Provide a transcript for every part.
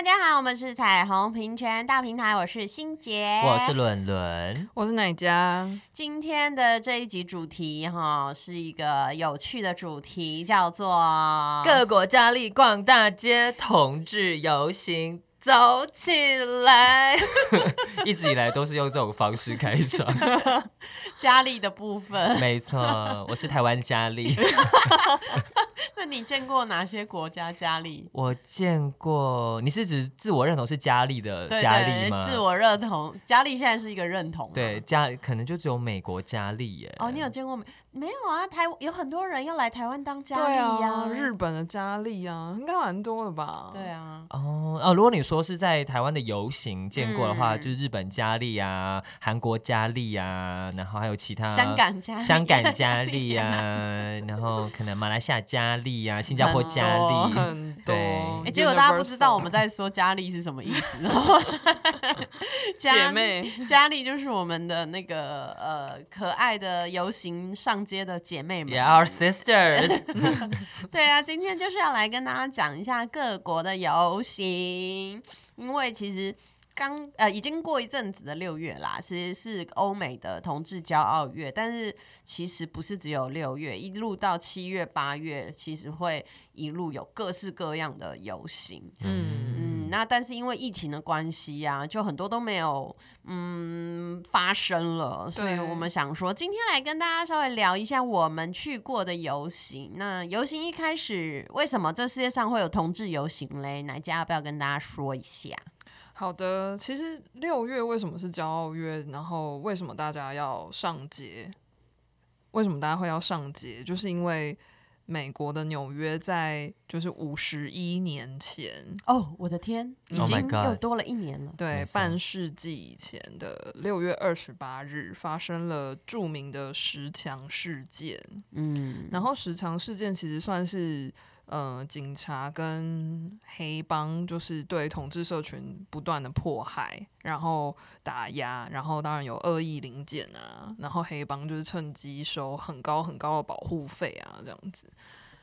大家好，我们是彩虹平权大平台，我是欣洁，我是伦伦，我是奶家。今天的这一集主题哈，是一个有趣的主题，叫做各国佳丽逛大街，同志游行。走起来！一直以来都是用这种方式开场。佳丽的部分，没错，我是台湾佳丽。那你见过哪些国家佳丽？我见过，你是指自我认同是佳丽的佳丽吗？自我认同，佳丽现在是一个认同。对，佳可能就只有美国佳丽耶。哦，你有见过没？没有啊，台有很多人要来台湾当佳丽呀、啊，日本的佳丽啊，应该蛮多的吧？对啊。哦哦，如果你说是在台湾的游行见过的话，嗯、就是日本佳丽啊，韩国佳丽啊，然后还有其他香港佳丽、香港 佳丽啊，然后可能马来西亚佳丽啊，新加坡佳丽，很多。对，哎，结果大家不知道我们在说佳丽是什么意思。姐妹，佳丽就是我们的那个呃可爱的游行上。街的姐妹们，Yeah，our sisters。对啊，今天就是要来跟大家讲一下各国的游行，因为其实刚呃已经过一阵子的六月啦，其实是欧美的同志骄傲月，但是其实不是只有六月，一路到七月八月，其实会一路有各式各样的游行。嗯嗯，那但是因为疫情的关系啊，就很多都没有嗯发生了，所以我们想说今天来跟大家稍微聊一下我们去过的游行。那游行一开始，为什么这世界上会有同志游行嘞？哪家要不要跟大家说一下？好的，其实六月为什么是骄傲月？然后为什么大家要上街？为什么大家会要上街？就是因为美国的纽约在就是五十一年前哦，我的天，已经又多了一年了。Oh、对，半世纪以前的六月二十八日发生了著名的石墙事件。嗯，然后石墙事件其实算是。呃，警察跟黑帮就是对统治社群不断的迫害，然后打压，然后当然有恶意临检啊，然后黑帮就是趁机收很高很高的保护费啊，这样子。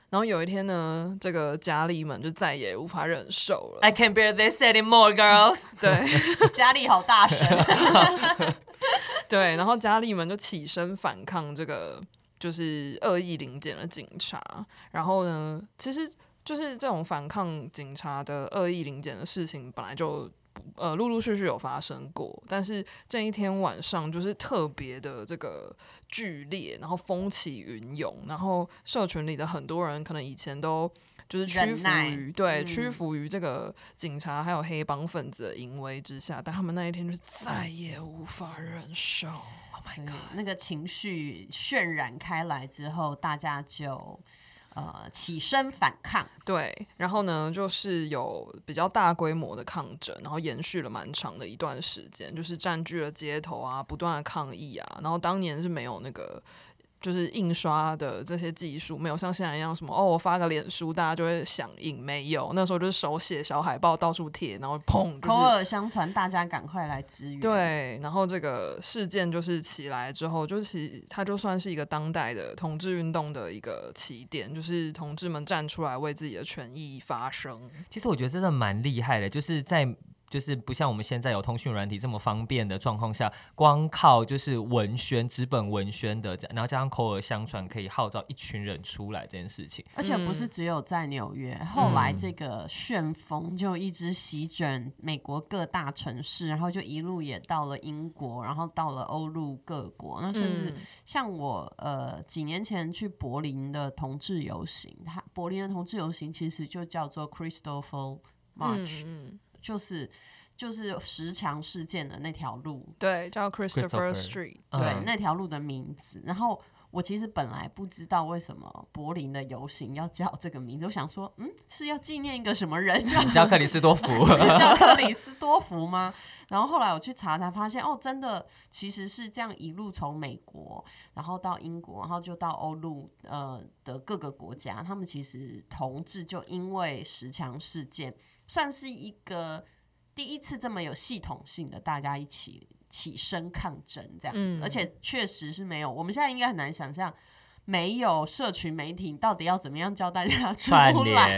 然后有一天呢，这个佳丽们就再也无法忍受了。I can't bear this anymore, girls。对，佳丽好大声。对，然后佳丽们就起身反抗这个。就是恶意临检的警察，然后呢，其实就是这种反抗警察的恶意临检的事情，本来就呃陆陆续续有发生过，但是这一天晚上就是特别的这个剧烈，然后风起云涌，然后社群里的很多人可能以前都就是屈服于对、嗯、屈服于这个警察还有黑帮分子的淫威之下，但他们那一天就再也无法忍受。Oh my god！那个情绪渲染开来之后，大家就呃起身反抗。对，然后呢，就是有比较大规模的抗争，然后延续了蛮长的一段时间，就是占据了街头啊，不断的抗议啊。然后当年是没有那个。就是印刷的这些技术没有像现在一样什么哦，我发个脸书大家就会响应，没有，那时候就是手写小海报到处贴，然后砰，就是，口耳相传，大家赶快来支援。对，然后这个事件就是起来之后，就是它就算是一个当代的同志运动的一个起点，就是同志们站出来为自己的权益发声。其实我觉得真的蛮厉害的，就是在。就是不像我们现在有通讯软体这么方便的状况下，光靠就是文宣、纸本文宣的，然后加上口耳相传，可以号召一群人出来这件事情。而且不是只有在纽约，嗯、后来这个旋风就一直席卷美国各大城市，然后就一路也到了英国，然后到了欧陆各国。那甚至像我呃几年前去柏林的同志游行，它柏林的同志游行其实就叫做 Christopher March。嗯就是就是十强事件的那条路，对，叫 Christopher Street，对，uh. 那条路的名字。然后我其实本来不知道为什么柏林的游行要叫这个名字，我想说，嗯，是要纪念一个什么人叫叫克里斯多福，叫克里斯多福吗？然后后来我去查才发现，哦，真的其实是这样一路从美国，然后到英国，然后就到欧陆呃的各个国家，他们其实同志就因为十强事件，算是一个第一次这么有系统性的大家一起。起身抗争这样子，嗯、而且确实是没有。我们现在应该很难想象，没有社群媒体到底要怎么样教大家出来？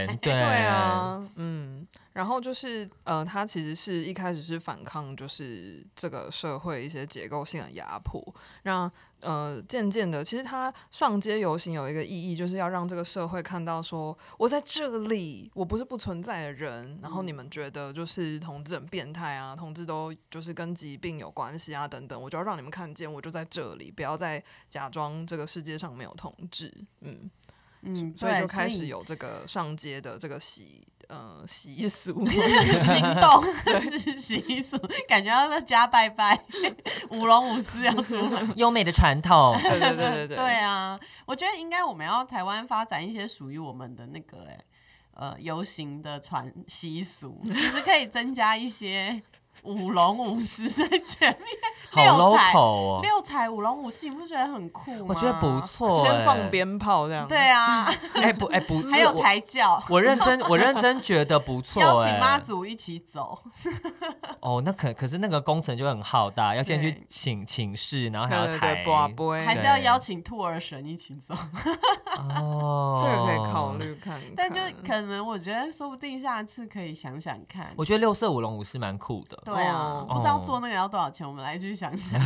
对，对啊，嗯。然后就是，呃，他其实是一开始是反抗，就是这个社会一些结构性的压迫，让呃渐渐的，其实他上街游行有一个意义，就是要让这个社会看到说，我在这里，我不是不存在的人。然后你们觉得就是同志很变态啊，同志都就是跟疾病有关系啊等等，我就要让你们看见，我就在这里，不要再假装这个世界上没有同志。嗯嗯，所以就开始有这个上街的这个习。呃，习俗行动 习俗，感觉要在家拜拜，舞龙舞狮要出门，优美的传统。对对对对对。对啊，我觉得应该我们要台湾发展一些属于我们的那个哎、欸，呃，游行的传习俗，其实可以增加一些。舞龙舞狮在前面，好 local 哦！六彩舞龙舞狮，你不觉得很酷吗？我觉得不错，先放鞭炮这样。对啊，哎不哎不，还有抬轿。我认真，我认真觉得不错。邀请妈祖一起走。哦，那可可是那个工程就很浩大，要先去请请示，然后还要抬，还是要邀请兔儿神一起走。哦，这个可以考虑看。但就可能，我觉得说不定下次可以想想看。我觉得六色舞龙舞狮蛮酷的。对啊，不知道做那个要多少钱，我们来去想想。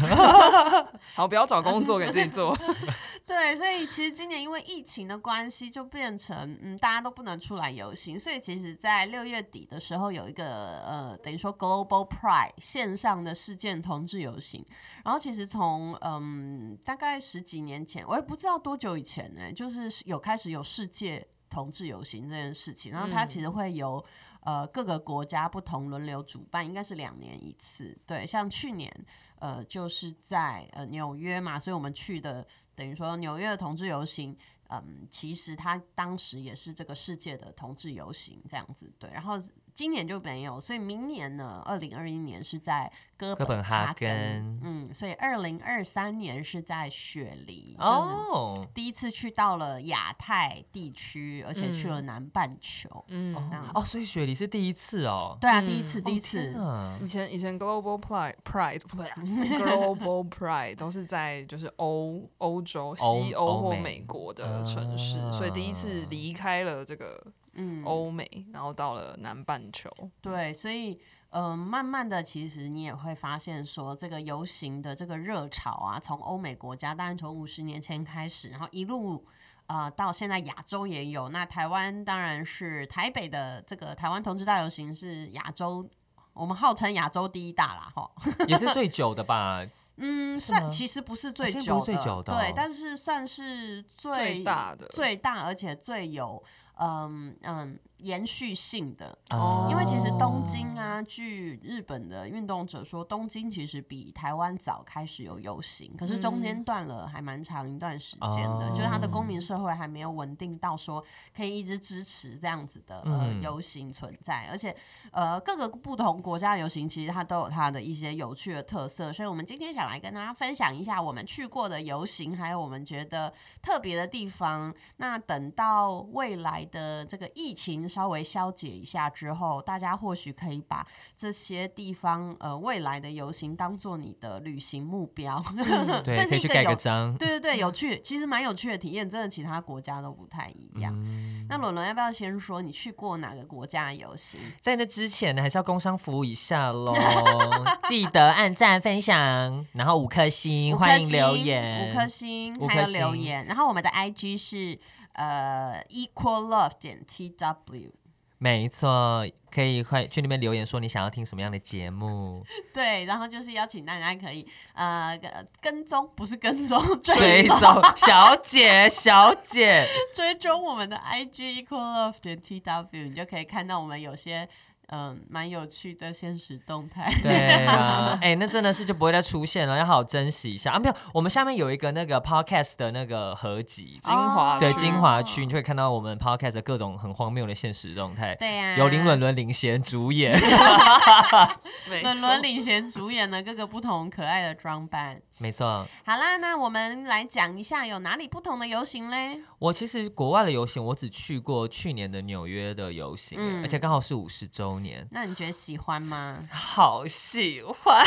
好，不要找工作给自己做。对，所以其实今年因为疫情的关系，就变成嗯，大家都不能出来游行。所以其实，在六月底的时候，有一个呃，等于说 Global Pride 线上的事件同志游行。然后其实从嗯，大概十几年前，我也不知道多久以前呢，就是有开始有世界同志游行这件事情。然后它其实会有。呃，各个国家不同轮流主办，应该是两年一次。对，像去年，呃，就是在呃纽约嘛，所以我们去的等于说纽约的同志游行，嗯，其实它当时也是这个世界的同志游行这样子。对，然后。今年就没有，所以明年呢，二零二一年是在哥本哈根，哈根嗯，所以二零二三年是在雪梨，哦，第一次去到了亚太地区，而且去了南半球，嗯，哦，所以雪梨是第一次哦，对啊，第一次，第一次，以前以前 Global Pride Pride，Global Pride 都是在就是欧欧洲、西欧或美国的城市，所以第一次。离开了这个。嗯，欧美，然后到了南半球，对，所以，嗯、呃，慢慢的，其实你也会发现说，这个游行的这个热潮啊，从欧美国家，当然从五十年前开始，然后一路，呃，到现在亚洲也有。那台湾当然是台北的这个台湾同志大游行是亚洲，我们号称亚洲第一大啦，哈，也是最久的吧？嗯，算其实不是最久的，最久的哦、对，但是算是最，最大的，最大，而且最有。嗯嗯，延续性的，哦、因为其实东京啊，据日本的运动者说，东京其实比台湾早开始有游行，可是中间断了还蛮长一段时间的，嗯、就是它的公民社会还没有稳定到说可以一直支持这样子的呃游行存在，而且呃各个不同国家的游行其实它都有它的一些有趣的特色，所以我们今天想来跟大家分享一下我们去过的游行，还有我们觉得特别的地方。那等到未来。的这个疫情稍微消解一下之后，大家或许可以把这些地方呃未来的游行当做你的旅行目标，嗯、对，可以去盖个章。对对对，有 趣，其实蛮有趣的体验，真的其他国家都不太一样。嗯、那伦伦要不要先说你去过哪个国家的游行？在那之前呢，还是要工商服务一下喽，记得按赞分享，然后五颗星，欢迎留言，五颗星，还有留言，然后我们的 IG 是。呃、uh,，equal love 点 t w，没错，可以快去那边留言说你想要听什么样的节目。对，然后就是邀请大家可以呃跟踪，不是跟踪，追踪小姐小姐，追踪我们的 IG equal love 点 t w，你就可以看到我们有些。嗯蛮有趣的现实动态。对啊，哎、欸，那真的是就不会再出现了，要好好珍惜一下啊！没有，我们下面有一个那个 podcast 的那个合集，精华对精华区，你就会看到我们 podcast 的各种很荒谬的现实动态。对呀、啊，由林伦伦领衔主演，伦伦领衔主演的各个不同可爱的装扮。没错，好啦，那我们来讲一下有哪里不同的游行嘞？我其实国外的游行，我只去过去年的纽约的游行，嗯、而且刚好是五十周年。那你觉得喜欢吗？好喜欢，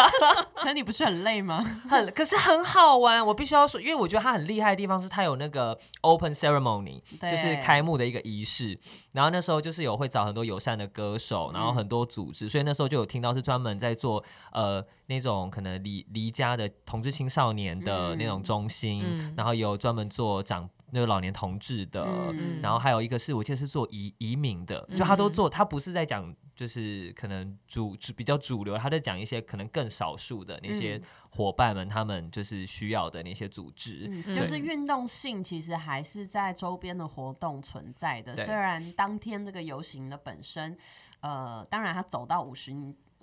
可你不是很累吗？很，可是很好玩。我必须要说，因为我觉得它很厉害的地方是它有那个 open ceremony，就是开幕的一个仪式。然后那时候就是有会找很多友善的歌手，然后很多组织，嗯、所以那时候就有听到是专门在做呃那种可能离离家的同志青少年的那种中心，嗯、然后有专门做长那个老年同志的，嗯、然后还有一个是我记得是做移移民的，就他都做，他不是在讲就是可能主比较主流，他在讲一些可能更少数的那些伙伴们，他们就是需要的那些组织，嗯、就是运动性其实还是在周边的活动存在的，对。虽然当天这个游行的本身，呃，当然他走到五十。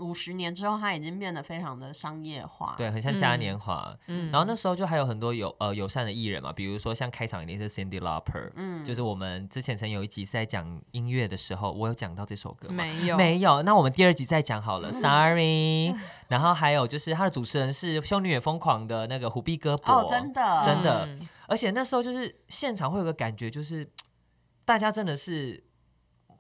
五十年之后，它已经变得非常的商业化，对，很像嘉年华。嗯，然后那时候就还有很多友呃友善的艺人嘛，比如说像开场一定是 Cindy Lauper，嗯，就是我们之前曾有一集是在讲音乐的时候，我有讲到这首歌吗？没有，没有。那我们第二集再讲好了，Sorry。然后还有就是他的主持人是《修女也疯狂》的那个虎碧哥伯，哦，真的，真的。而且那时候就是现场会有个感觉，就是大家真的是。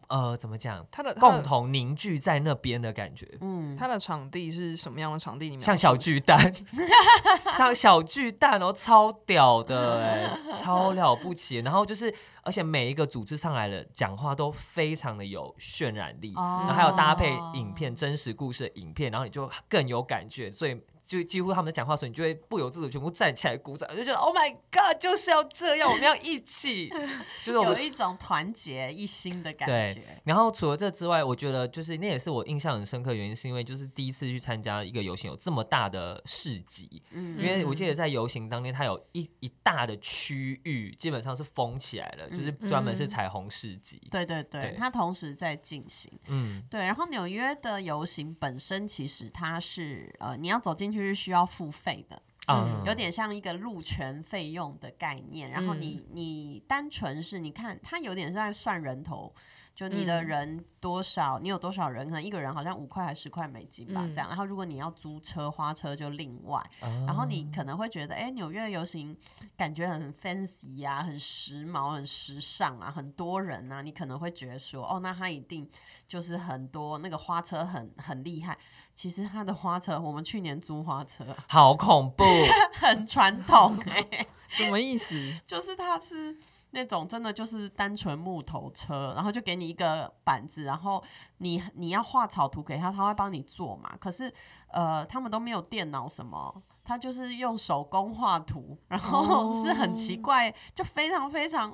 呃，怎么讲？他的共同凝聚在那边的感觉。嗯，他的场地是什么样的场地？里面像小巨蛋，像小巨蛋哦，超屌的哎，超了不起。然后就是，而且每一个组织上来的讲话都非常的有渲染力，哦、然后还有搭配影片、真实故事的影片，然后你就更有感觉。所以。就几乎他们在讲话的时候，你就会不由自主全部站起来鼓掌，就觉得 Oh my God，就是要这样，我们要一起，就是有一种团结一心的感觉。对，然后除了这之外，我觉得就是那也是我印象很深刻的原因，是因为就是第一次去参加一个游行，有这么大的市集。嗯，因为我记得在游行当天，它有一一大的区域基本上是封起来了，就是专门是彩虹市集。对对对，对它同时在进行。嗯，对。然后纽约的游行本身其实它是呃，你要走进。就是需要付费的，嗯，有点像一个路权费用的概念。然后你你单纯是你看，它有点是在算人头。就你的人多少，嗯、你有多少人？可能一个人好像五块还是十块美金吧，嗯、这样。然后如果你要租车花车就另外。哦、然后你可能会觉得，哎、欸，纽约游行感觉很 fancy 呀、啊，很时髦，很时尚啊，很多人啊。你可能会觉得说，哦，那他一定就是很多那个花车很很厉害。其实他的花车，我们去年租花车，好恐怖，很传统哎、欸，什么意思？就是他是。那种真的就是单纯木头车，然后就给你一个板子，然后你你要画草图给他，他会帮你做嘛。可是呃，他们都没有电脑什么，他就是用手工画图，然后是很奇怪，哦、就非常非常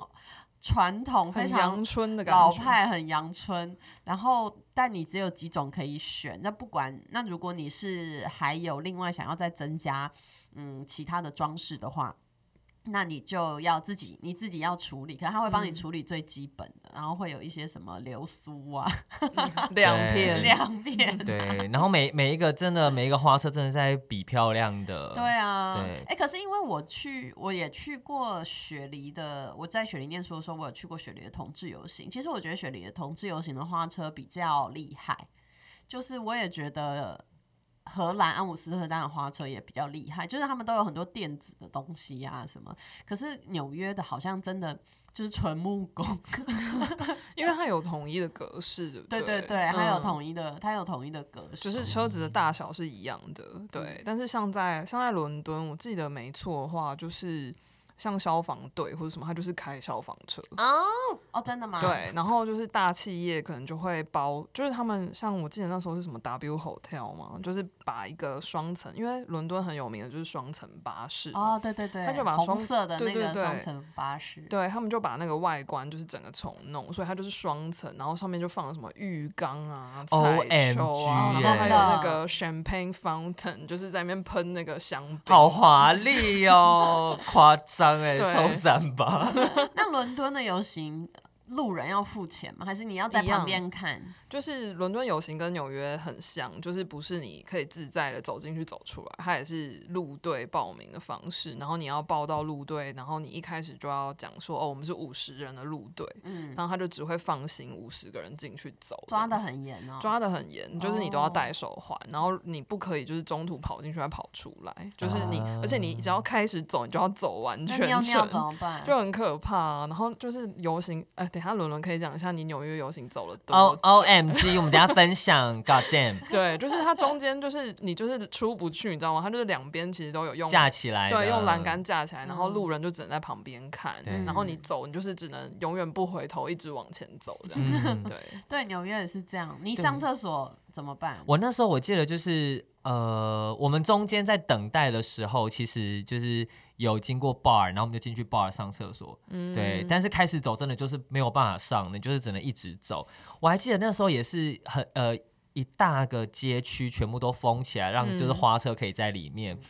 传统，非常阳春的感觉，老派很阳春。然后但你只有几种可以选，那不管那如果你是还有另外想要再增加嗯其他的装饰的话。那你就要自己，你自己要处理，可能他会帮你处理最基本的，嗯、然后会有一些什么流苏啊，亮片，亮片，对，然后每每一个真的每一个花车真的在比漂亮的，对啊，对，哎、欸，可是因为我去，我也去过雪梨的，我在雪梨念书的时候，我有去过雪梨的同志游行。其实我觉得雪梨的同志游行的花车比较厉害，就是我也觉得。荷兰阿姆斯特丹的花车也比较厉害，就是他们都有很多电子的东西啊什么。可是纽约的好像真的就是纯木工，因为它有统一的格式，对不对？对对对，它有统一的，它有统一的格式，就是车子的大小是一样的。对，但是像在像在伦敦，我记得没错的话，就是。像消防队或者什么，他就是开消防车哦哦，真的吗？对，然后就是大企业可能就会包，就是他们像我记得那时候是什么 W Hotel 嘛，就是把一个双层，因为伦敦很有名的就是双层巴士哦，对对对，他就把红色的那个双层巴士，对他们就把那个外观就是整个重弄，所以它就是双层，然后上面就放了什么浴缸啊、彩球啊，然后还有那个 Champagne Fountain，就是在那边喷那个香槟，好华丽哦，夸张。对，抽三吧。那伦敦的游行路人要付钱吗？还是你要在旁边看？就是伦敦游行跟纽约很像，就是不是你可以自在的走进去走出来，它也是路队报名的方式。然后你要报到路队，然后你一开始就要讲说哦，我们是五十人的路队，嗯，然后他就只会放行五十个人进去走，抓得很严哦，抓得很严，就是你都要戴手环，哦，然后你不可以就是中途跑进去还跑出来，就是你，啊，而且你只要开始走，你就要走完全程，尿尿怎么办？就很可怕啊。然后就是游行，哎，等下伦伦可以讲一下你纽约游行走了多久？O M G，我们等下分享。God damn，对，就是它中间就是你就是出不去，你知道吗？它就是两边其实都有用架起来，对，用栏杆架起来，然后路人就只能在旁边看，嗯，然后你走，你就是只能永远不回头，一直往前走这样。嗯、对 对，纽约也是这样。你上厕所怎么办？我那时候我记得就是呃，我们中间在等待的时候，其实就是。有经过 bar，然后我们就进去 bar 上厕所，嗯，对。但是开始走真的就是没有办法上，你就是只能一直走。我还记得那时候也是很呃一大个街区全部都封起来，让就是花车可以在里面。嗯、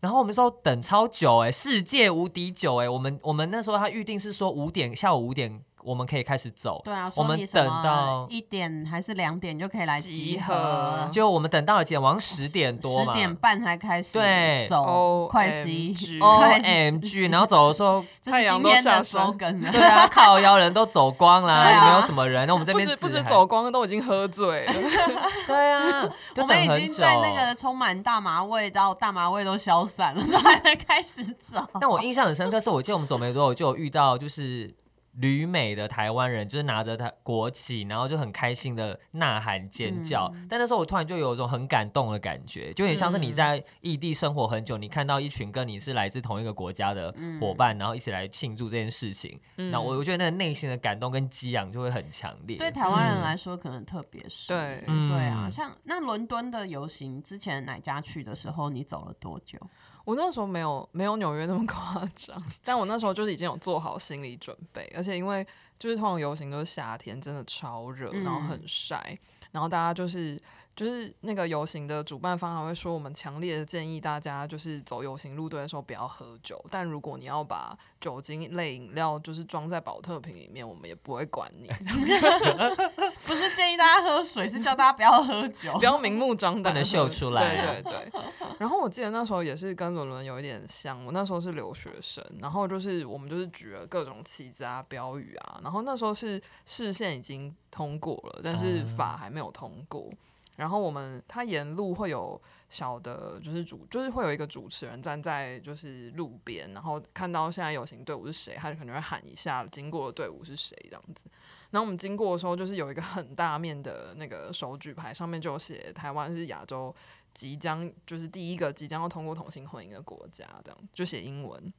然后我们说等超久哎、欸，世界无敌久哎、欸。我们我们那时候他预定是说五点下午五点。我们可以开始走。对啊，我们等到一点还是两点就可以来集合。就我们等到了几点？晚上十点多嘛，十点半才开始。对，走快十一 O M G，然后走的时候 太阳都下山。对啊，靠腰人都走光了，也没有什么人。那我们这边不止不止走光，都已经喝醉了。对啊，我们已经在那个充满大麻味到大麻味都消散了，才 开始走。但我印象很深刻，是我记得我们走没多久就有遇到，就是。旅美的台湾人就是拿着他国旗，然后就很开心的呐喊尖叫。嗯、但那时候我突然就有一种很感动的感觉，就有点像是你在异地生活很久，嗯、你看到一群跟你是来自同一个国家的伙伴，嗯、然后一起来庆祝这件事情。那、嗯、我我觉得那个内心的感动跟激昂就会很强烈。对台湾人来说，可能特别是对、嗯、对啊，像那伦敦的游行，之前哪家去的时候，你走了多久？我那时候没有没有纽约那么 夸张，但我那时候就是已经有做好心理准备，而且因为就是通常游行都是夏天，真的超热，然后很晒，嗯、然后大家就是。就是那个游行的主办方还会说，我们强烈的建议大家就是走游行路队的时候不要喝酒，但如果你要把酒精类饮料就是装在保特瓶里面，我们也不会管你。不是建议大家喝水，是叫大家不要喝酒，不要明目张胆的秀出来。对对对。然后我记得那时候也是跟伦伦有一点像，我那时候是留学生，然后就是我们就是举了各种旗子啊、标语啊，然后那时候是视线已经通过了，但是法还没有通过。然后我们他沿路会有小的，就是主，就是会有一个主持人站在就是路边，然后看到现在游行队伍是谁，他就可能会喊一下经过的队伍是谁这样子。然后我们经过的时候，就是有一个很大面的那个手举牌，上面就写台湾是亚洲即将就是第一个即将要通过同性婚姻的国家，这样就写英文。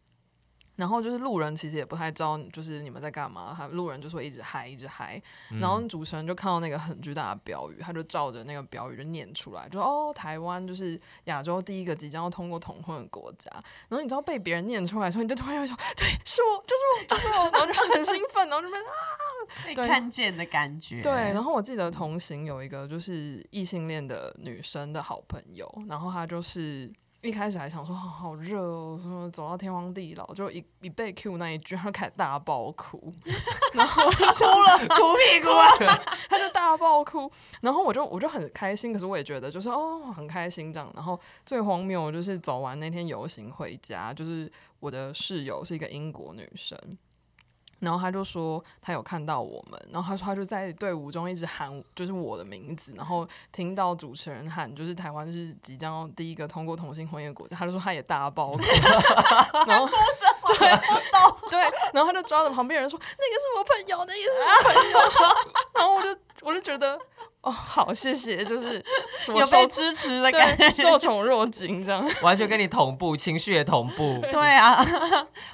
然后就是路人其实也不太知道，就是你们在干嘛。他路人就是会一直嗨，一直嗨。嗯、然后主持人就看到那个很巨大的标语，他就照着那个标语就念出来，就说：“哦，台湾就是亚洲第一个即将要通过同婚的国家。”然后你知道被别人念出来的时候，你就突然会说：“对，是我，就是我，就是我。”然后就很兴奋，然后就 被啊，被看见的感觉。对，然后我记得同行有一个就是异性恋的女生的好朋友，然后她就是。一开始还想说好热哦，什么走到天荒地老，就一一被 Q 那一句，他就开始大爆哭，然后哭了，哭屁股啊，他就大爆哭，然后我就我就很开心，可是我也觉得就是哦很开心这样，然后最荒谬就是走完那天游行回家，就是我的室友是一个英国女生。然后他就说他有看到我们，然后他说他就在队伍中一直喊就是我的名字，然后听到主持人喊就是台湾是即将第一个通过同性婚姻的国家，他就说他也大爆哭，然后对，对，然后他就抓着旁边人说那个是我朋友，那个是我朋友，然后我就我就觉得。哦，好，谢谢，就是 有被支持的感觉，受宠若惊这样，完全跟你同步，情绪也同步。对啊，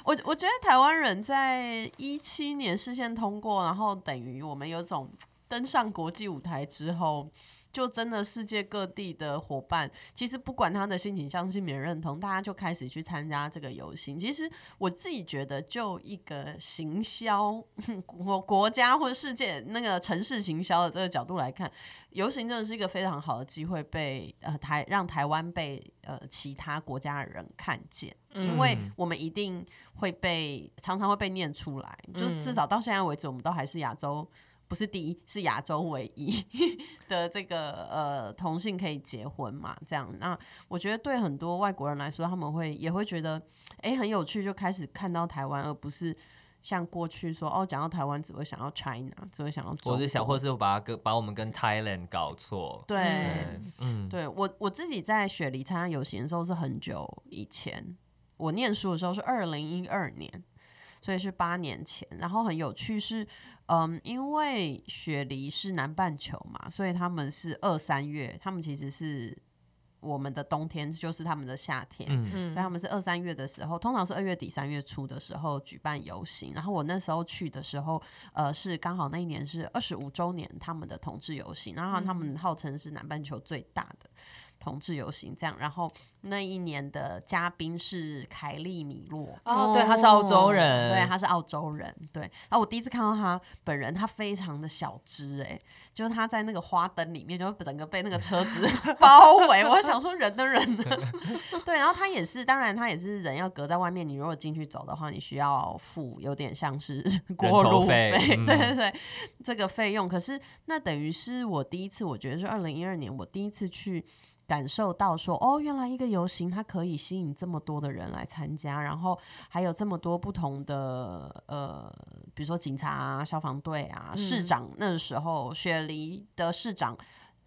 我我觉得台湾人在一七年事先通过，然后等于我们有种登上国际舞台之后。就真的世界各地的伙伴，其实不管他的性倾向、性别认同，大家就开始去参加这个游行。其实我自己觉得，就一个行销 国国家或者世界那个城市行销的这个角度来看，游行真的是一个非常好的机会被，被呃台让台湾被呃其他国家的人看见，因为我们一定会被常常会被念出来，就至少到现在为止，我们都还是亚洲。不是第一，是亚洲唯一 的这个呃同性可以结婚嘛？这样，那我觉得对很多外国人来说，他们会也会觉得哎、欸、很有趣，就开始看到台湾，而不是像过去说哦，讲到台湾只会想要 China，只会想要，或是想，或是把跟把我们跟 Thailand 搞错。对，嗯，对我我自己在雪梨参加游行的时候是很久以前，我念书的时候是二零一二年。所以是八年前，然后很有趣是，嗯，因为雪梨是南半球嘛，所以他们是二三月，他们其实是我们的冬天，就是他们的夏天，嗯，所以他们是二三月的时候，通常是二月底三月初的时候举办游行。然后我那时候去的时候，呃，是刚好那一年是二十五周年他们的同志游行，然后他们号称是南半球最大的同志游行，这样，然后。那一年的嘉宾是凯利米洛哦，对，他是澳洲人，对，他是澳洲人，对。然后我第一次看到他本人，他非常的小只，哎，就是他在那个花灯里面，就整个被那个车子包围。我想说人的人呢？对，然后他也是，当然他也是人要隔在外面。你如果进去走的话，你需要付有点像是 过路费，嗯、对对对，这个费用。可是那等于是我第一次，我觉得是二零一二年，我第一次去。感受到说哦，原来一个游行它可以吸引这么多的人来参加，然后还有这么多不同的呃，比如说警察啊、消防队啊、嗯、市长，那时候雪梨的市长。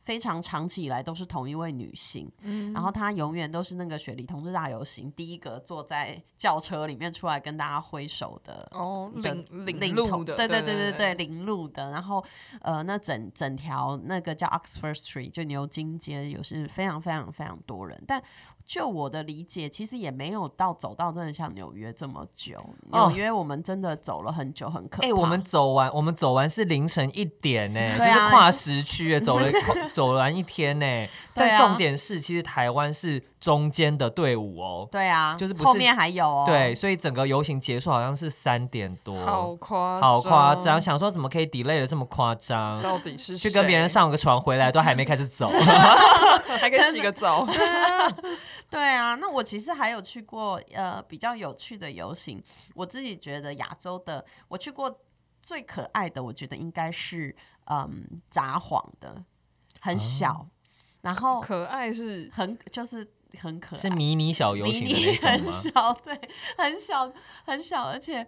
非常长期以来都是同一位女性，嗯，然后她永远都是那个雪梨同志大游行第一个坐在轿车里面出来跟大家挥手的哦，领领领路的，对对对对对，领路的。然后呃，那整整条那个叫 Oxford Street 就牛津街，有是非常非常非常多人，但。就我的理解，其实也没有到走到真的像纽约这么久。纽约我们真的走了很久，很可怕。哎、欸，我们走完，我们走完是凌晨一点呢，就是跨时区，走了走完一天呢。但重点是，其实台湾是中间的队伍哦。对啊，就是不是后面还有哦。对，所以整个游行结束好像是三点多，好夸好夸张。想说怎么可以 delay 的这么夸张？到底是去跟别人上个床回来都还没开始走，还可以洗个澡。对啊，那我其实还有去过呃比较有趣的游行，我自己觉得亚洲的我去过最可爱的，我觉得应该是嗯札幌的，很小，哦、然后可爱是很就是很可爱，是迷你小游行的那种很小，对，很小很小，而且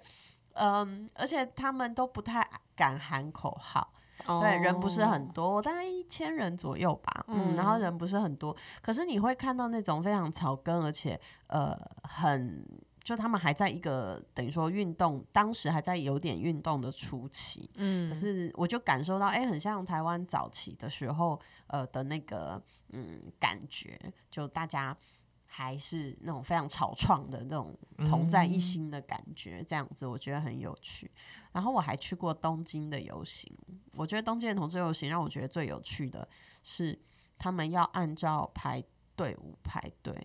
嗯而且他们都不太敢喊口号。对，人不是很多，大概一千人左右吧。嗯，然后人不是很多，可是你会看到那种非常草根，而且呃，很就他们还在一个等于说运动，当时还在有点运动的初期。嗯，可是我就感受到，哎，很像台湾早期的时候，呃的那个嗯感觉，就大家。还是那种非常草创的那种同在一心的感觉，嗯、这样子我觉得很有趣。然后我还去过东京的游行，我觉得东京的同志游行让我觉得最有趣的是，他们要按照排队伍排队。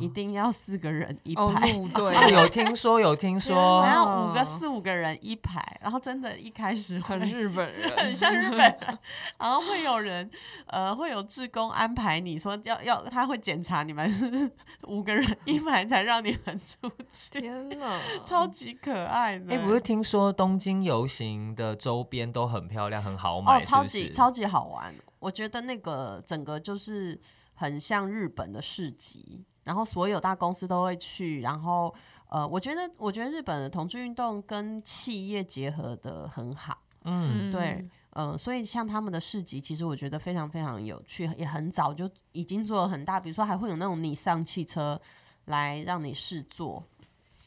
一定要四个人一排，哦、对，有听说有听 说，然后五个四五个人一排，然后真的，一开始很日本人，很像日本人，然后会有人，呃，会有志工安排你说要要，他会检查你们 五个人一排才让你们出去，天哪，超级可爱的。哎、欸，不是听说东京游行的周边都很漂亮，很好买，哦，超级超级好玩。我觉得那个整个就是很像日本的市集。然后所有大公司都会去，然后呃，我觉得我觉得日本的同志运动跟企业结合的很好，嗯，对，呃，所以像他们的市集，其实我觉得非常非常有趣，也很早就已经做了很大，比如说还会有那种你上汽车来让你试坐。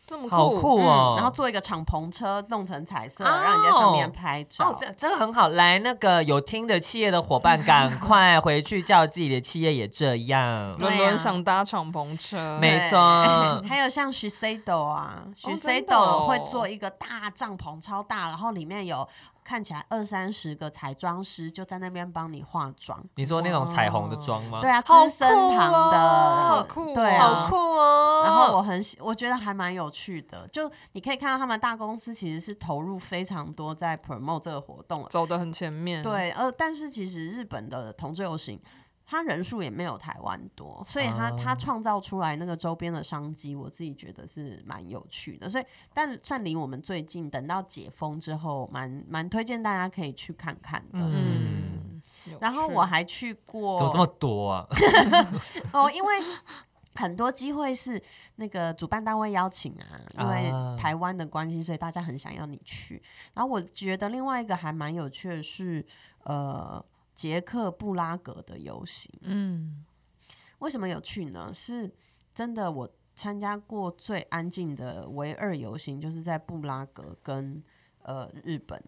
这么好酷哦、嗯！然后做一个敞篷车，弄成彩色，哦、让你在上面拍照。哦，这这个很好。来，那个有听的企业的伙伴，赶快回去叫自己的企业也这样。伦伦想搭敞篷车，没错。还有像 Shiseido 啊，Shiseido 会做一个大帐篷，超大，然后里面有。看起来二三十个彩妆师就在那边帮你化妆。你说那种彩虹的妆吗？对啊，资生堂的，好酷，对啊，好酷哦。然后我很喜，我觉得还蛮有趣的。就你可以看到他们大公司其实是投入非常多在 promote 这个活动，走得很前面。对，呃，但是其实日本的同志游行。他人数也没有台湾多，所以他他创造出来那个周边的商机，我自己觉得是蛮有趣的。所以，但算离我们最近，等到解封之后，蛮蛮推荐大家可以去看看的。嗯，然后我还去过，怎么这么多啊？哦，因为很多机会是那个主办单位邀请啊，因为台湾的关系，所以大家很想要你去。然后我觉得另外一个还蛮有趣的是，呃。捷克布拉格的游行，嗯，为什么有趣呢？是真的，我参加过最安静的唯二游行，就是在布拉格跟呃日本，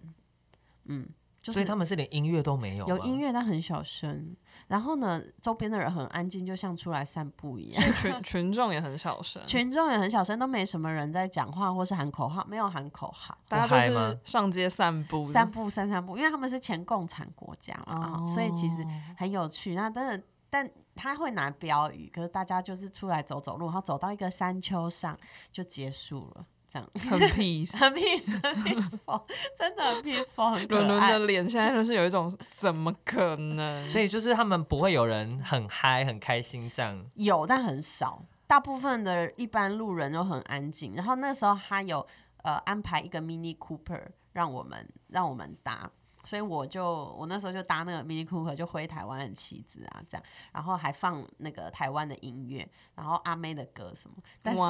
嗯。就是、所以他们是连音乐都没有，有音乐但很小声。然后呢，周边的人很安静，就像出来散步一样。群 群众也很小声，群众也很小声，都没什么人在讲话或是喊口号，没有喊口号，大家就是上街散步，散步散散步。因为他们是前共产国家嘛，哦、所以其实很有趣。那但是但他会拿标语，可是大家就是出来走走路，然后走到一个山丘上就结束了。这样 很 peace，很 peace，很 peaceful，真的很 peaceful，很可爱。伦伦的脸现在就是有一种怎么可能？所以就是他们不会有人很嗨、很开心这样。有，但很少。大部分的一般路人都很安静。然后那时候他有呃安排一个 Mini Cooper 让我们让我们搭。所以我就我那时候就搭那个 Mini Cooper 就挥台湾的旗子啊，这样，然后还放那个台湾的音乐，然后阿妹的歌什么，但是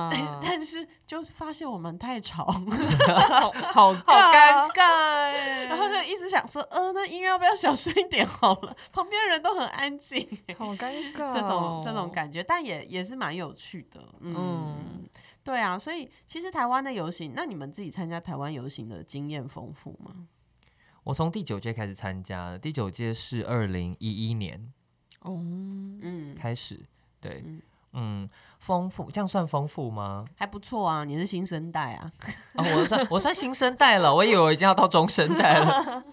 但是就发现我们太吵，好好尴尬，然后就一直想说，呃，那音乐要不要小声一点好了？旁边人都很安静，好尴尬，这种这种感觉，但也也是蛮有趣的，嗯，嗯对啊，所以其实台湾的游行，那你们自己参加台湾游行的经验丰富吗？我从第九届开始参加的，第九届是二零一一年，哦，嗯，开始，对，嗯，丰、嗯、富，这样算丰富吗？还不错啊，你是新生代啊，哦、我算我算新生代了，我以为我已经要到中生代了，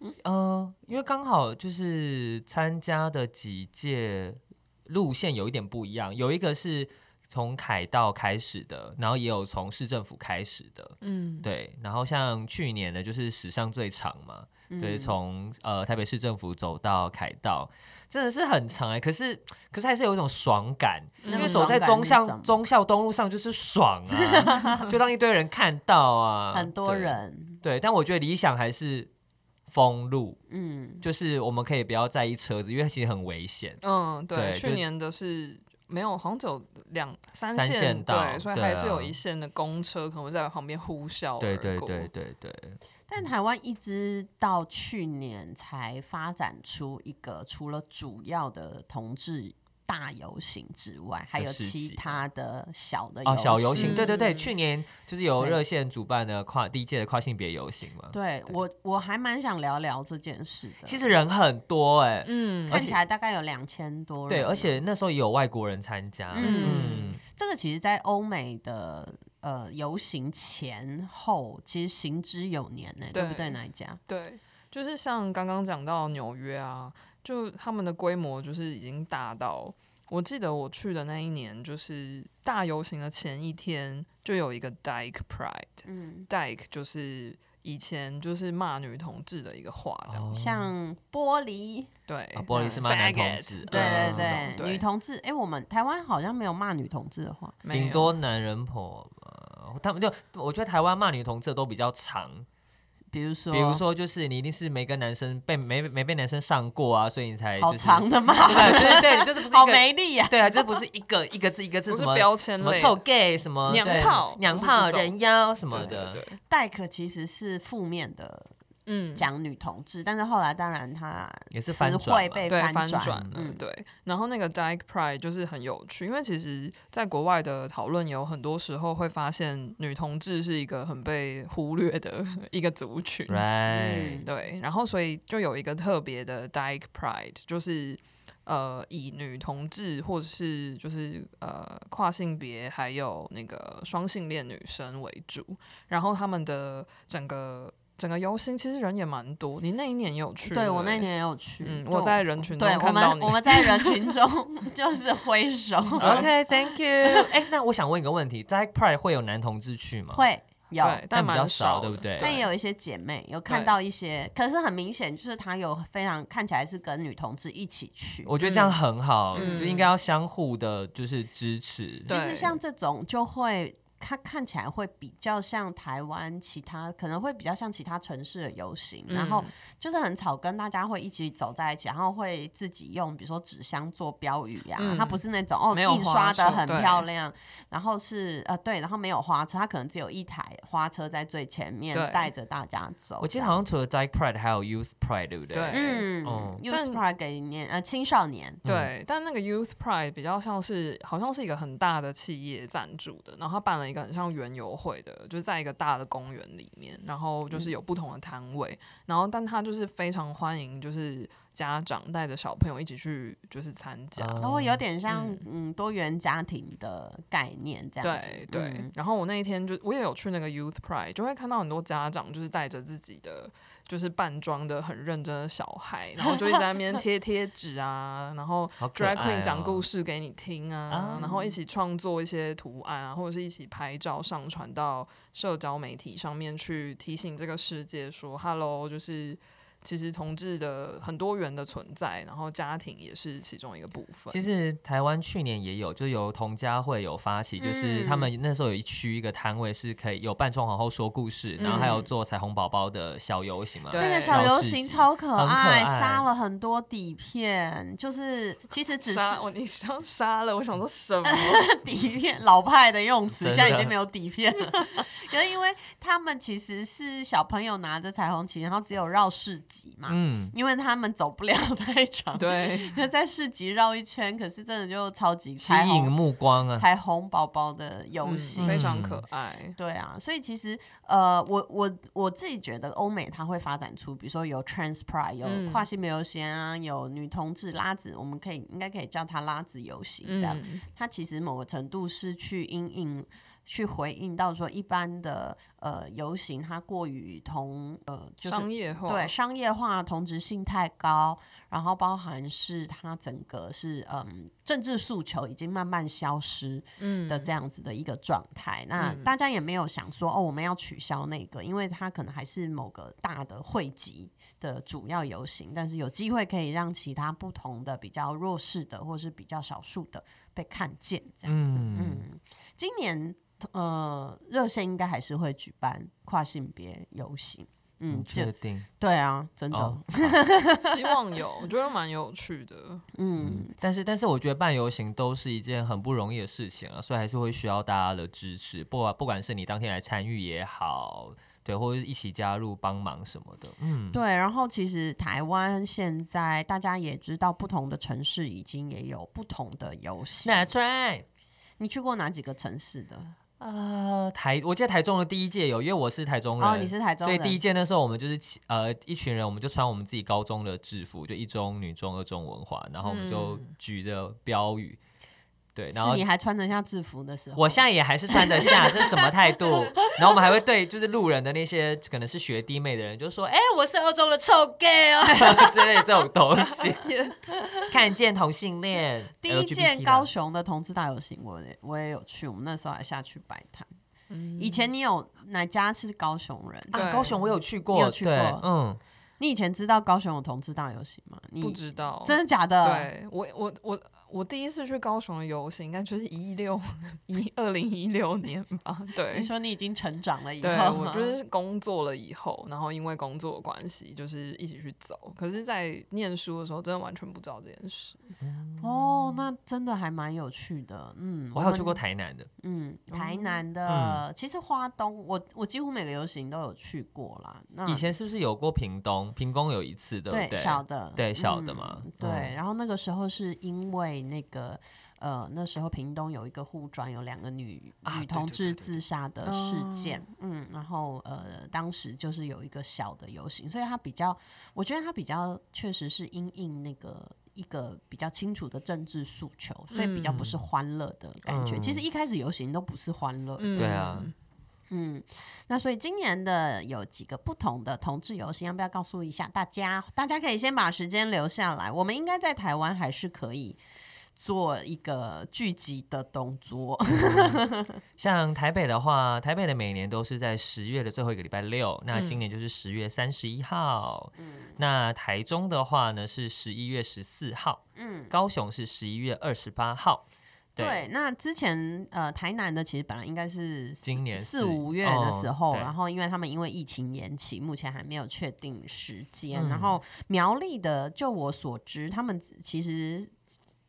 嗯、呃，因为刚好就是参加的几届路线有一点不一样，有一个是。从凯道开始的，然后也有从市政府开始的，嗯，对，然后像去年的，就是史上最长嘛，嗯、对，从呃台北市政府走到凯道，真的是很长哎，可是可是还是有一种爽感，嗯、因为走在忠孝忠孝东路上就是爽啊，就让一堆人看到啊，很多人，对，对，但我觉得理想还是封路，嗯，就是我们可以不要在意车子，因为其实很危险，嗯，对，对去年的是。没有，好像只有两三线，三线道，对，所以还是有一线的公车可能会在旁边呼啸。对对对对对。但台湾一直到去年才发展出一个除了主要的同志大游行之外，还有其他的小的哦小游行，对对对，去年就是由热线主办的跨第一届的跨性别游行嘛。对，对我我还蛮想聊聊这件事的。其实人很多哎、欸，嗯，看起来大概有两千多人。对，而且那时候也有外国人参加。嗯，嗯这个其实，在欧美的呃游行前后，其实行之有年呢、欸，对，对不对？哪一家？对，就是像刚刚讲到纽约啊。就他们的规模就是已经大到，我记得我去的那一年，就是大游行的前一天就有一个 Dyke Pride，嗯，Dyke 就是以前就是骂女同志的一个话，这样、哦、像玻璃，对，啊、玻璃是骂男同志，对对对，对女同志，哎、欸，我们台湾好像没有骂女同志的话，顶多男人婆，他们就我觉得台湾骂女同志都比较长。比如说，比如说，就是你一定是没跟男生被没没被男生上过啊，所以你才、就是、好长的嘛，对对对，就是不是 好没力啊，对啊，就是不是一个一个字一个字什么标签什么臭 gay 什么娘炮娘炮人妖什么的，代可其实是负面的。嗯，讲女同志，但是后来当然他也是翻转被翻转了，嗯，对。然后那个 Dyke Pride 就是很有趣，因为其实在国外的讨论有很多时候会发现女同志是一个很被忽略的 一个族群，Right，嗯，对。然后所以就有一个特别的 Dyke Pride，就是呃以女同志或者是就是呃跨性别还有那个双性恋女生为主，然后他们的整个。整个游行其实人也蛮多，你那一年也有去？对，我那一年也有去，嗯，我在人群中对，看到你，我们我们在人群中 就是挥手。OK，Thank you。哎，那我想问一个问题，在 Pride 会有男同志去吗？会。有，但比较少，对不对？但也有一些姐妹有看到一些，可是很明显就是他有非常看起来是跟女同志一起去。我觉得这样很好，嗯、就应该要相互的，就是支持。其实像这种就会。它看起来会比较像台湾其他，可能会比较像其他城市的游行，嗯、然后就是很草根，大家会一起走在一起，然后会自己用比如说纸箱做标语呀、啊，嗯、它不是那种哦印刷的很漂亮，然后是呃对，然后没有花车，它可能只有一台花车在最前面带着大家走。我记得好像除了 Dike Pride 还有 Youth Pride，对不对？对，嗯，嗯，Youth Pride 给年呃青少年，对，嗯、但那个 Youth Pride 比较像是好像是一个很大的企业赞助的，然后他办了一个。一个很像园游会的，就是在一个大的公园里面，然后就是有不同的摊位，嗯、然后但他就是非常欢迎，就是家长带着小朋友一起去，就是参加，然后有点像嗯，嗯多元家庭的概念这样子。对对。嗯、然后我那一天就我也有去那个 Youth Pride，就会看到很多家长就是带着自己的。就是扮装的很认真的小孩，然后就会在那边 贴贴纸啊，然后 drag queen 讲故事给你听啊，然后一起创作一些图案啊，或者是一起拍照上传到社交媒体上面去提醒这个世界说 “hello”，就是。其实同志的很多元的存在，然后家庭也是其中一个部分。其实台湾去年也有，就由同家会有发起，就是他们那时候有一区一个摊位是可以有扮装皇后说故事，然后还有做彩虹宝宝的小游行嘛。那个小游行超可爱，杀了很多底片，就是其实只是我你想杀了，我想说什么 底片？老派的用词，现在已经没有底片了。可 是因为他们其实是小朋友拿着彩虹旗，然后只有绕市集。嘛，嗯，因为他们走不了 太长，对，就在市集绕一圈，可是真的就超级吸引目光啊，彩虹宝宝的游戏、嗯、非常可爱，对啊，所以其实呃，我我我自己觉得欧美它会发展出，比如说有 Trans Pride，有跨性别游行啊，有女同志拉子，我们可以应该可以叫它拉子游行这样，嗯、它其实某个程度是去因应。去回应到说，一般的呃游行，它过于同呃就是商业化，对商业化同质性太高，然后包含是它整个是嗯政治诉求已经慢慢消失的这样子的一个状态。嗯、那大家也没有想说哦，我们要取消那个，因为它可能还是某个大的汇集的主要游行，但是有机会可以让其他不同的比较弱势的或是比较少数的被看见这样子。嗯，嗯，今年。呃，热线应该还是会举办跨性别游行，嗯，确定？对啊，真的，哦、希望有，我觉得蛮有趣的，嗯，但是但是我觉得办游行都是一件很不容易的事情啊，所以还是会需要大家的支持，不管不管是你当天来参与也好，对，或者一起加入帮忙什么的，嗯，对。然后其实台湾现在大家也知道，不同的城市已经也有不同的游行，That's right。你去过哪几个城市的？呃，台，我记得台中的第一届有，因为我是台中人，哦，你是台中人，所以第一届那时候我们就是呃一群人，我们就穿我们自己高中的制服，就一中、女中、二中文化，然后我们就举着标语。嗯对，然后你还穿得下制服的时候，我现在也还是穿得下，这是什么态度？然后我们还会对就是路人的那些可能是学弟妹的人，就说：“哎，我是二中的臭 gay 哦 之类这种东西。”看见同性恋，第一件高雄的同志大游行，我也我也有去，我们那时候还下去摆摊。嗯、以前你有哪家是高雄人？啊，高雄我有去过，有去过，嗯。你以前知道高雄有同志大游行吗？你不知道，真的假的？对我，我，我，我第一次去高雄的游行，应该就是一六一二零一六年吧。对，你说你已经成长了以后，对，我就是工作了以后，然后因为工作的关系，就是一起去走。可是，在念书的时候，真的完全不知道这件事。嗯、哦，那真的还蛮有趣的。嗯，我还有去过台南的。嗯，台南的，嗯、其实花东，我我几乎每个游行都有去过啦。那以前是不是有过屏东？屏工有一次的，对，对？小的，对小的嘛，嗯、对。然后那个时候是因为那个，呃，那时候屏东有一个护专，有两个女、啊、女同志自杀的事件，嗯，然后呃，当时就是有一个小的游行，所以他比较，我觉得他比较确实是因应那个一个比较清楚的政治诉求，所以比较不是欢乐的感觉。嗯、其实一开始游行都不是欢乐，对啊。嗯，那所以今年的有几个不同的同志游行，要不要告诉一下大家？大家可以先把时间留下来，我们应该在台湾还是可以。做一个聚集的动作，嗯，像台北的话，台北的每年都是在十月的最后一个礼拜六，那今年就是十月三十一号。嗯，那台中的话呢是十一月十四号，嗯，高雄是十一月二十八号。对，对，那之前呃台南的其实本来应该是今年四五月的时候，哦，然后因为他们因为疫情延期，目前还没有确定时间，嗯。然后苗栗的，就我所知，他们其实。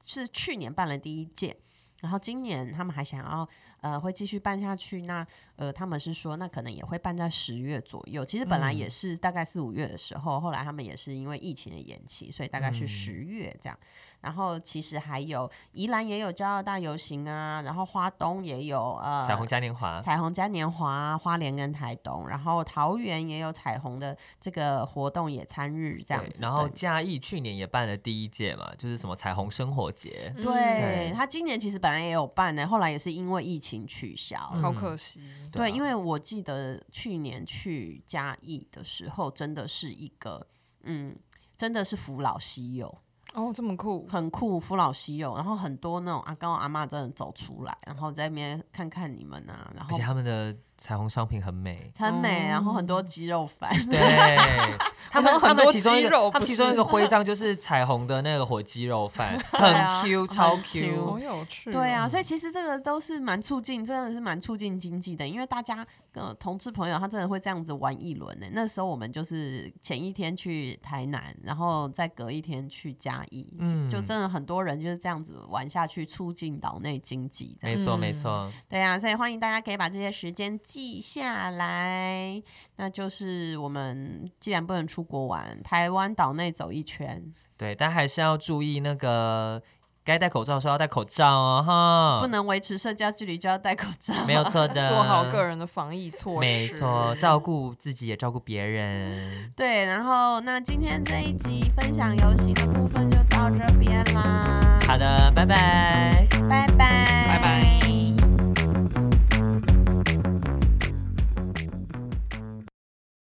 是去年办了第一届，然后今年他们还想要呃会继续办下去。那呃他们是说那可能也会办在十月左右。其实本来也是大概四五月的时候，嗯，后来他们也是因为疫情的延期，所以大概是十月这样。嗯然后其实还有宜兰也有骄傲大游行啊，然后花东也有呃彩虹嘉年华，彩虹嘉年华，花莲跟台东，然后桃园也有彩虹的这个活动野餐日这样子。然后嘉义去年也办了第一届嘛，就是什么彩虹生活节。对，对他今年其实本来也有办呢，后来也是因为疫情取消，嗯、好可惜。对，因为我记得去年去嘉义的时候，真的是一个嗯，真的是扶老携幼。哦，这么酷，很酷，扶老西幼，然后很多那种阿公阿妈真的走出来，然后在那边看看你们啊，然后而且他们的。彩虹商品很美，很美，然后很多鸡肉饭。对，他们他们其中一个，他们其中一个徽章就是彩虹的那个火鸡肉饭，很 Q，超 Q，好有趣。对啊，所以其实这个都是蛮促进，真的是蛮促进经济的，因为大家呃同志朋友他真的会这样子玩一轮呢。那时候我们就是前一天去台南，然后再隔一天去嘉义，嗯，就真的很多人就是这样子玩下去，促进岛内经济。没错，没错。对啊，所以欢迎大家可以把这些时间。记下来，那就是我们既然不能出国玩，台湾岛内走一圈。对，但还是要注意那个该戴口罩的时候要戴口罩哦，哈，不能维持社交距离就要戴口罩，没有错的，做好个人的防疫措施，没错，照顾自己也照顾别人。对，然后那今天这一集分享游戏的部分就到这边啦。好的，拜拜，拜拜拜拜。